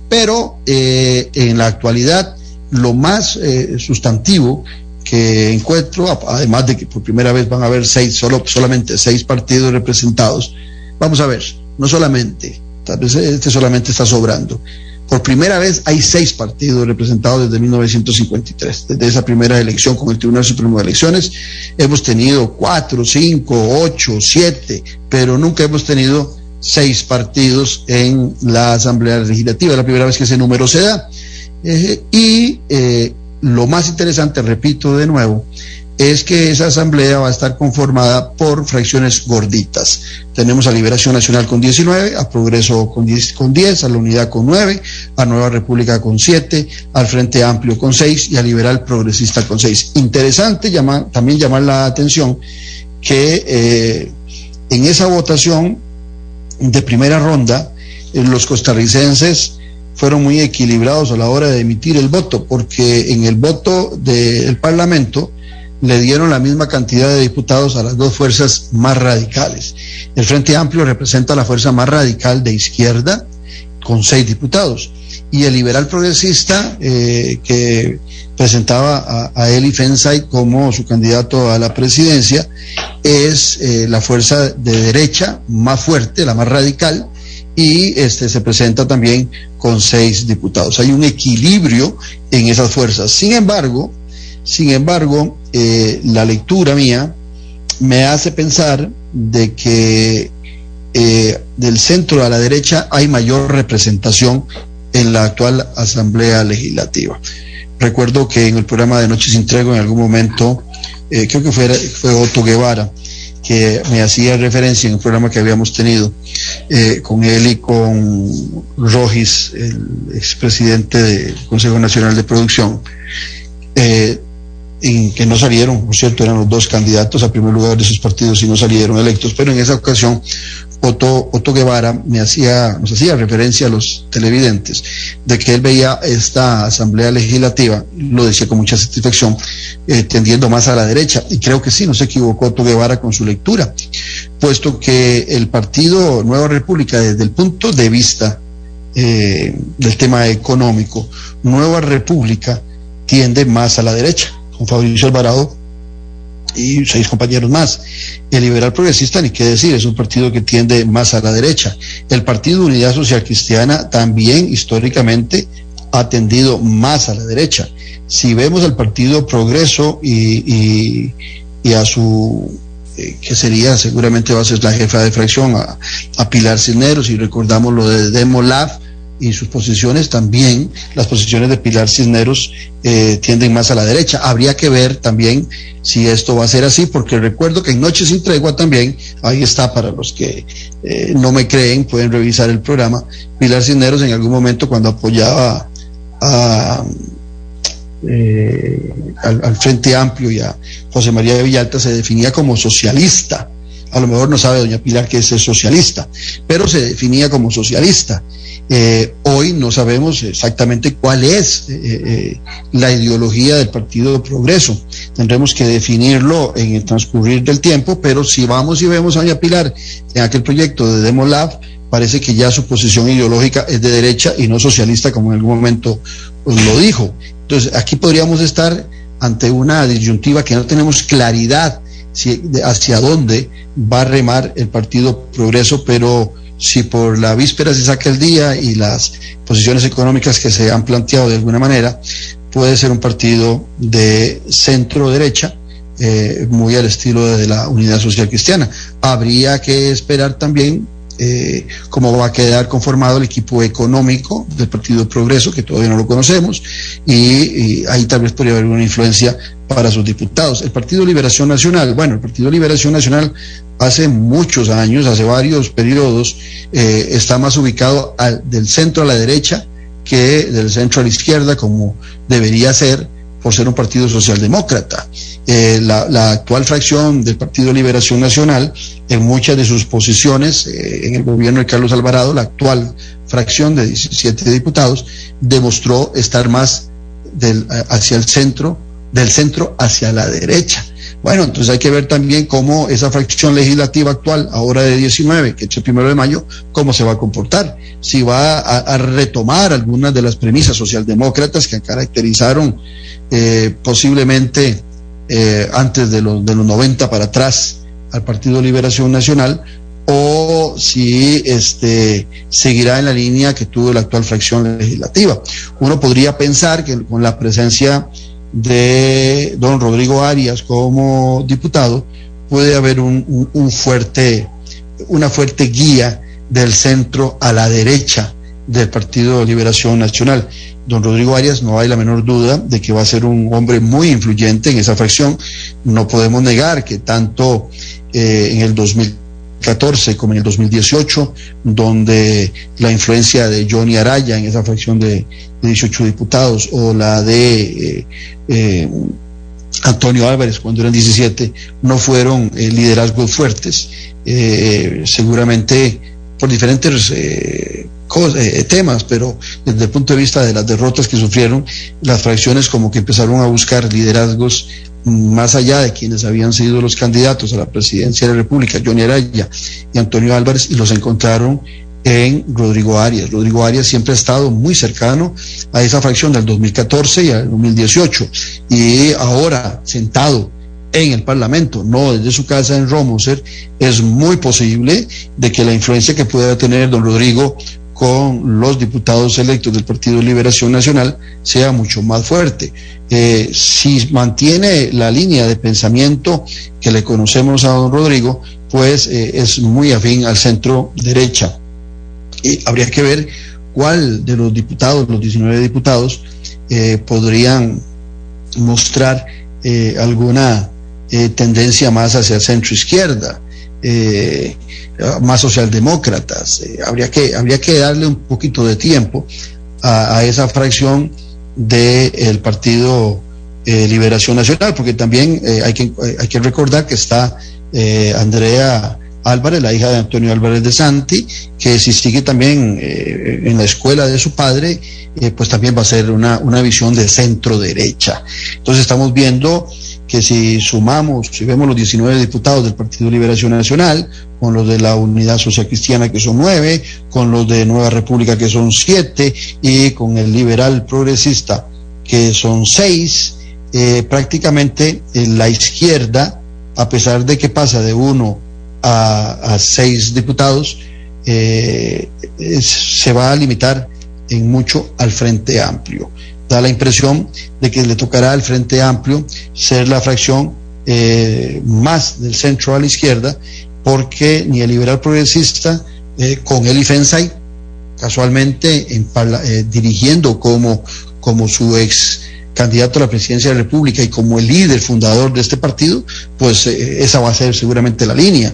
Speaker 1: Pero eh, en la actualidad, lo más sustantivo que encuentro, además de que por primera vez van a haber seis, solo, solamente seis partidos representados, vamos a ver, no solamente tal vez este solamente está sobrando. Por primera vez hay seis partidos representados desde 1953, desde esa primera elección con el Tribunal Supremo de Elecciones. Hemos tenido cuatro, cinco, ocho, siete, pero nunca hemos tenido seis partidos en la Asamblea Legislativa. Es la primera vez que ese número se da. Eh, y eh, lo más interesante, repito de nuevo, es que esa asamblea va a estar conformada por fracciones gorditas. Tenemos a Liberación Nacional con 19, a Progreso con 10, con 10 a la Unidad con 9, a Nueva República con 7, al Frente Amplio con 6 y a Liberal Progresista con 6. Interesante también llamar la atención que eh, en esa votación de primera ronda, eh, los costarricenses fueron muy equilibrados a la hora de emitir el voto, porque en el voto del Parlamento, le dieron la misma cantidad de diputados a las dos fuerzas más radicales. El Frente Amplio representa la fuerza más radical de izquierda, con seis diputados. Y el liberal progresista, eh, que presentaba a, Eli Fensay como su candidato a la presidencia, es eh, la fuerza de derecha más fuerte, la más radical, y este se presenta también con seis diputados. Hay un equilibrio en esas fuerzas. Sin embargo, sin embargo, eh, la lectura mía me hace pensar de que eh, del centro a la derecha hay mayor representación en la actual Asamblea Legislativa. Recuerdo que en el programa de Noches Sin en algún momento, eh, creo que fue, fue Otto Guevara, que me hacía referencia en el programa que habíamos tenido con él y con Rogis, el expresidente del Consejo Nacional de Producción, en que no salieron, por cierto, eran los dos candidatos a primer lugar de sus partidos y no salieron electos, pero en esa ocasión Otto, Otto Guevara me hacía, nos hacía referencia a los televidentes de que él veía esta asamblea legislativa, lo decía con mucha satisfacción, eh, tendiendo más a la derecha, y creo que sí, no se equivocó Otto Guevara con su lectura, puesto que el partido Nueva República, desde el punto de vista eh, del tema económico, Nueva República tiende más a la derecha con Fabricio Alvarado y seis compañeros más. El liberal progresista, ni qué decir, es un partido que tiende más a la derecha. El Partido Unidad Social Cristiana también históricamente ha tendido más a la derecha. Si vemos al Partido Progreso y, a su, eh, que sería seguramente va a ser la jefa de fracción, a, Pilar Cisneros, y recordamos lo de Demolaf, y sus posiciones también, las posiciones de Pilar Cisneros eh, tienden más a la derecha. Habría que ver también si esto va a ser así, porque recuerdo que en Noche sin Tregua también, ahí está para los que eh, no me creen, pueden revisar el programa, Pilar Cisneros en algún momento cuando apoyaba a, eh, al, al, Frente Amplio y a José María de Villalta se definía como socialista. A lo mejor no sabe doña Pilar que es socialista, pero se definía como socialista. Eh, hoy no sabemos exactamente cuál es eh, eh, la ideología del Partido Progreso. Tendremos que definirlo en el transcurrir del tiempo, pero si vamos y vemos a Doña Pilar en aquel proyecto de Demolab, parece que ya su posición ideológica es de derecha y no socialista, como en algún momento lo dijo. Entonces, aquí podríamos estar ante una disyuntiva que no tenemos claridad hacia dónde va a remar el Partido Progreso, pero si por la víspera se saca el día y las posiciones económicas que se han planteado de alguna manera, puede ser un partido de centro derecha eh, muy al estilo de la Unidad Social Cristiana. Habría que esperar también eh, cómo va a quedar conformado el equipo económico del Partido Progreso, que todavía no lo conocemos, y, ahí tal vez podría haber una influencia para sus diputados. El Partido Liberación Nacional, bueno, el Partido Liberación Nacional hace muchos años, hace varios periodos, eh, está más ubicado del centro a la derecha que del centro a la izquierda, como debería ser por ser un partido socialdemócrata. Eh, la, actual fracción del Partido Liberación Nacional, en muchas de sus posiciones eh, en el gobierno de Carlos Alvarado, la actual fracción de 17 diputados, demostró estar más del, hacia el centro, del centro hacia la derecha. Bueno, entonces hay que ver también cómo esa fracción legislativa actual, ahora de 19, que es el primero de mayo, cómo se va a comportar. Si va a retomar algunas de las premisas socialdemócratas que caracterizaron eh, posiblemente eh, antes de los, de los 90 para atrás al Partido Liberación Nacional o si este, seguirá en la línea que tuvo la actual fracción legislativa. Uno podría pensar que con la presencia de don Rodrigo Arias como diputado puede haber un, un fuerte, una fuerte guía del centro a la derecha del Partido Liberación Nacional don Rodrigo Arias no hay la menor duda de que va a ser un hombre muy influyente en esa fracción. No podemos negar que tanto eh, en el 2014 como en el 2018, donde la influencia de Johnny Araya en esa fracción de, 18 diputados o la de eh, eh, Antonio Álvarez cuando eran 17, no fueron liderazgos fuertes. seguramente por diferentes eh, temas, pero desde el punto de vista de las derrotas que sufrieron, las fracciones como que empezaron a buscar liderazgos más allá de quienes habían sido los candidatos a la presidencia de la República, Johnny Araya y Antonio Álvarez, y los encontraron en Rodrigo Arias. Rodrigo Arias siempre ha estado muy cercano a esa fracción del 2014 y al 2018, y ahora sentado en el Parlamento, no desde su casa en Romoser, es muy posible de que la influencia que pueda tener don Rodrigo con los diputados electos del Partido Liberación Nacional sea mucho más fuerte. Eh, si mantiene la línea de pensamiento que le conocemos a don Rodrigo, pues eh, es muy afín al centro derecha. Y habría que ver cuál de los diputados, los 19 diputados, eh, podrían mostrar alguna tendencia más hacia el centro izquierda. Eh, más socialdemócratas. Eh, habría, que, habría que darle un poquito de tiempo a, esa fracción del Partido eh, Liberación Nacional, porque también hay, que, hay que recordar que está Andrea Álvarez, la hija de Antonio Álvarez de Santi, que si sigue también en la escuela de su padre, pues también va a ser una, una visión de centro derecha. Entonces estamos viendo que si sumamos, si vemos los 19 diputados del Partido Liberación Nacional, con los de la Unidad Social Cristiana que son nueve, con los de Nueva República que son siete y con el liberal progresista que son seis, eh, prácticamente en la izquierda, a pesar de que pasa de uno a, seis diputados, eh, se va a limitar en mucho al Frente Amplio da la impresión de que le tocará al Frente Amplio ser la fracción eh, más del centro a la izquierda, porque ni el liberal progresista eh, con Eli Fensay, casualmente eh, dirigiendo como, como su ex candidato a la presidencia de la República y como el líder fundador de este partido, pues esa va a ser seguramente la línea.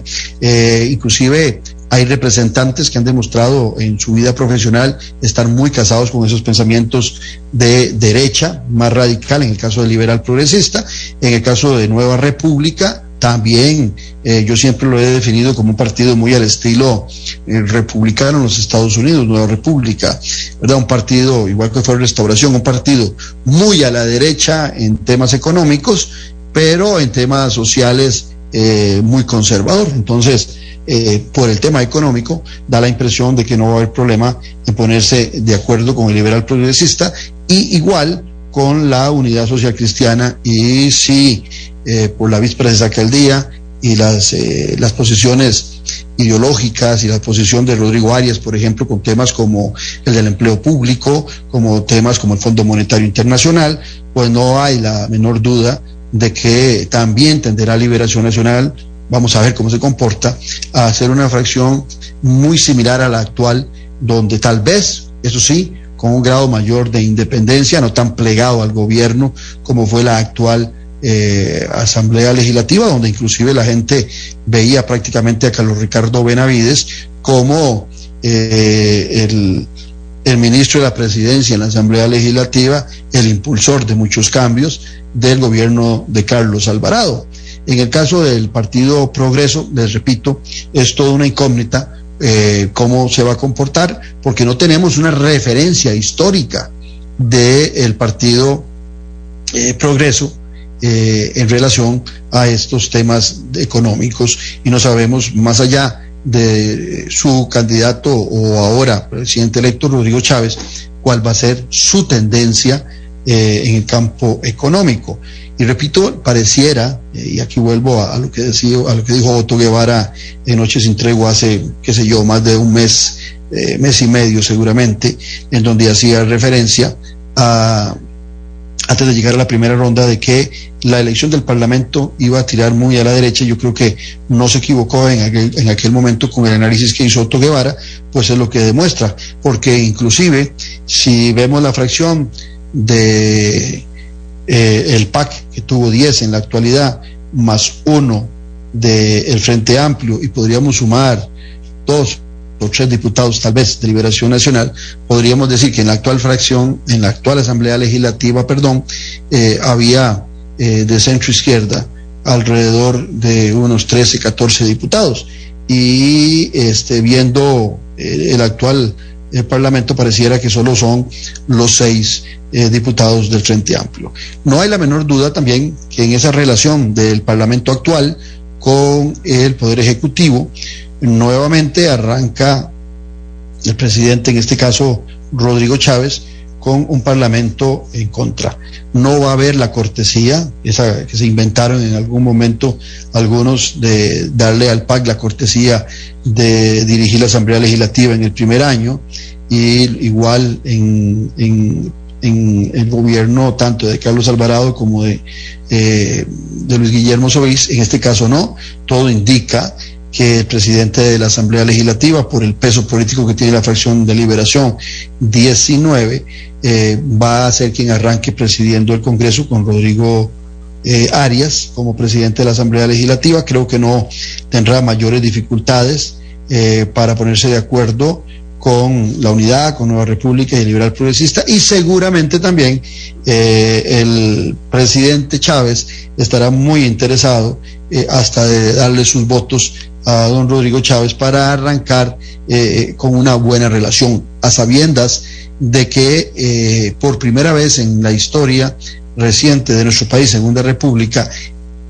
Speaker 1: inclusive hay representantes que han demostrado en su vida profesional estar muy casados con esos pensamientos de derecha, más radical, en el caso de liberal progresista, en el caso de Nueva República, también eh, yo siempre lo he definido como un partido muy al estilo eh, republicano en los Estados Unidos, Nueva República, ¿verdad? Un partido, igual que fue Restauración, un partido muy a la derecha en temas económicos, pero en temas sociales eh, muy conservador. Entonces, eh, por el tema económico, da la impresión de que no va a haber problema en ponerse de acuerdo con el liberal progresista y igual con la unidad social cristiana y si eh, por la víspera de esa día y las, las posiciones ideológicas y la posición de Rodrigo Arias, por ejemplo, con temas como el del empleo público, como temas como el Fondo Monetario Internacional, pues no hay la menor duda de que también tenderá Liberación Nacional, vamos a ver cómo se comporta, a hacer una fracción muy similar a la actual, donde tal vez, eso sí, con un grado mayor de independencia, no tan plegado al gobierno como fue la actual eh, Asamblea Legislativa, donde inclusive la gente veía prácticamente a Carlos Ricardo Benavides como eh, el, el ministro de la presidencia en la Asamblea Legislativa, el impulsor de muchos cambios del gobierno de Carlos Alvarado. En el caso del Partido Progreso, les repito, es toda una incógnita eh, cómo se va a comportar, porque no tenemos una referencia histórica del Partido eh, Progreso eh, en relación a estos temas económicos y no sabemos más allá de su candidato o ahora presidente electo Rodrigo Chávez cuál va a ser su tendencia en el campo económico. Y repito, pareciera, eh, y aquí vuelvo a, lo que decía, a lo que dijo Otto Guevara en Noche sin Tregua hace, qué sé yo, más de un mes, eh, mes y medio seguramente, en donde hacía referencia a, antes de llegar a la primera ronda, de que la elección del Parlamento iba a tirar muy a la derecha. Yo creo que no se equivocó en aquel, en aquel momento con el análisis que hizo Otto Guevara, pues es lo que demuestra, porque inclusive si vemos la fracción de eh, el PAC, que tuvo 10 en la actualidad, más uno del Frente Amplio, y podríamos sumar dos o tres diputados, tal vez, de Liberación Nacional, podríamos decir que en la actual fracción, en la actual Asamblea Legislativa, perdón, eh, había eh, de centro izquierda alrededor de unos 13, 14 diputados. Y este, viendo el actual Parlamento, pareciera que solo son los seis eh, diputados del Frente Amplio. No hay la menor duda también que en esa relación del Parlamento actual con el Poder Ejecutivo, nuevamente arranca el presidente, en este caso Rodrigo Chávez, con un Parlamento en contra. No va a haber la cortesía, esa que se inventaron en algún momento algunos de darle al PAC la cortesía de dirigir la Asamblea Legislativa en el primer año, y igual en, el gobierno tanto de Carlos Alvarado como de, eh, de Luis Guillermo Solís, en este caso no, todo indica que el presidente de la Asamblea Legislativa, por el peso político que tiene la fracción de Liberación 19, eh, va a ser quien arranque presidiendo el Congreso con Rodrigo eh, Arias como presidente de la Asamblea Legislativa. Creo que no tendrá mayores dificultades para ponerse de acuerdo con la unidad, con Nueva República y el Liberal Progresista, y seguramente también eh, el presidente Chávez estará muy interesado eh, hasta de darle sus votos a don Rodrigo Chávez para arrancar eh, con una buena relación, a sabiendas de que por primera vez en la historia reciente de nuestro país, Segunda República,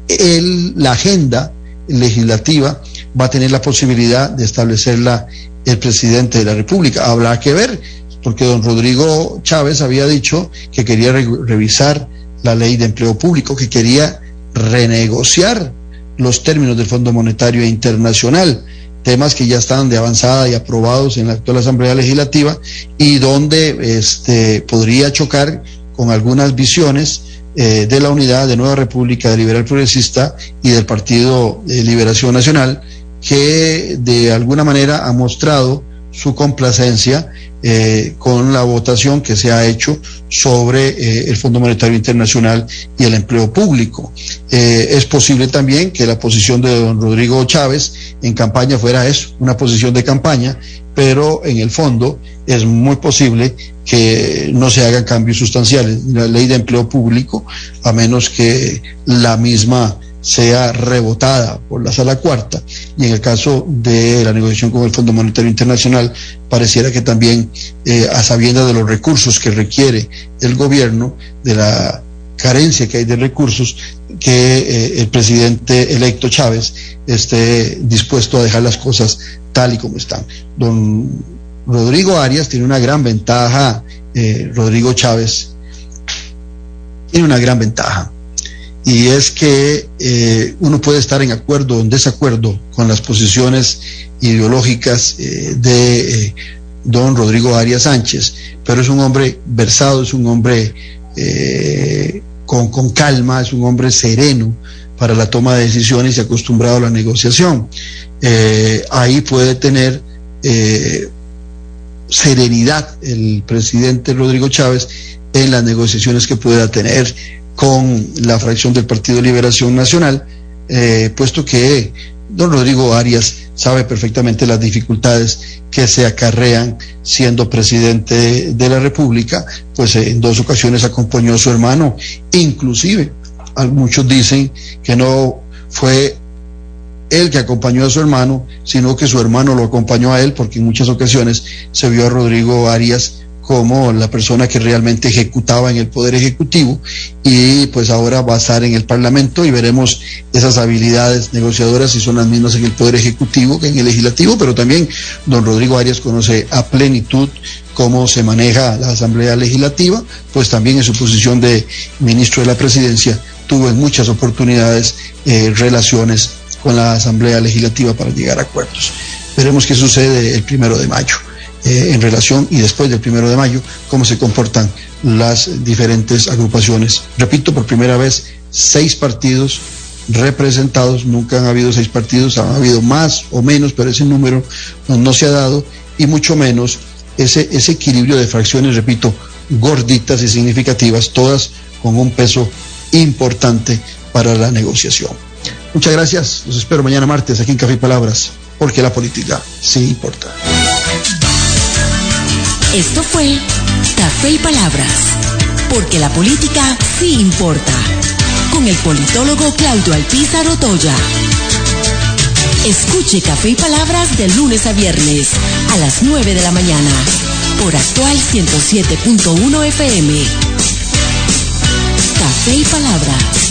Speaker 1: el, la agenda legislativa va a tener la posibilidad de establecerla el presidente de la República. Habrá que ver, porque don Rodrigo Chávez había dicho que quería revisar la ley de empleo público, que quería renegociar los términos del Fondo Monetario Internacional, temas que ya están de avanzada y aprobados en la actual Asamblea Legislativa y donde este, podría chocar con algunas visiones eh, de la unidad de Nueva República, de Liberal Progresista y del Partido de Liberación Nacional, que de alguna manera ha mostrado su complacencia eh, con la votación que se ha hecho sobre eh, el Fondo Monetario Internacional y el empleo público. Eh, es posible también que la posición de don Rodrigo Chávez en campaña fuera eso, una posición de campaña, pero en el fondo es muy posible que no se hagan cambios sustanciales en la ley de empleo público, a menos que la misma sea rebotada por la sala cuarta y en el caso de la negociación con el Fondo Monetario Internacional pareciera que también eh, a sabiendas de los recursos que requiere el gobierno, de la carencia que hay de recursos, que eh, el presidente electo Chávez esté dispuesto a dejar las cosas tal y como están. Don Rodrigo Arias tiene una gran ventaja, eh, Rodrigo Chávez tiene una gran ventaja y es que eh, uno puede estar en acuerdo o en desacuerdo con las posiciones ideológicas eh, de eh, don Rodrigo Arias Sánchez, pero es un hombre versado, es un hombre con, con calma, es un hombre sereno para la toma de decisiones y acostumbrado a la negociación. Ahí puede tener serenidad el presidente Rodrigo Chávez en las negociaciones que pueda tener con la fracción del Partido Liberación Nacional, eh, puesto que don Rodrigo Arias sabe perfectamente las dificultades que se acarrean siendo presidente de la República, pues en dos ocasiones acompañó a su hermano, inclusive muchos dicen que no fue él que acompañó a su hermano, sino que su hermano lo acompañó a él, porque en muchas ocasiones se vio a Rodrigo Arias como la persona que realmente ejecutaba en el Poder Ejecutivo y pues ahora va a estar en el Parlamento y veremos esas habilidades negociadoras si son las mismas en el Poder Ejecutivo que en el Legislativo, pero también don Rodrigo Arias conoce a plenitud cómo se maneja la Asamblea Legislativa, pues también en su posición de ministro de la Presidencia tuvo en muchas oportunidades eh, relaciones con la Asamblea Legislativa para llegar a acuerdos. Veremos qué sucede el primero de mayo. Eh, en relación y después del primero de mayo, cómo se comportan las diferentes agrupaciones. Repito, por primera vez, seis partidos representados, nunca han habido seis partidos, han habido más o menos, pero ese número no, se ha dado, y mucho menos ese, equilibrio de fracciones, repito, gorditas y significativas, todas con un peso importante para la negociación. Muchas gracias, los espero mañana martes aquí en Café Palabras, porque la política sí importa.
Speaker 2: Esto fue Café y Palabras, porque la política sí importa, con el politólogo Claudio Alpizar Otoya. Escuche Café y Palabras de lunes a viernes a las 9 de la mañana por actual 107.1 FM. Café y Palabras.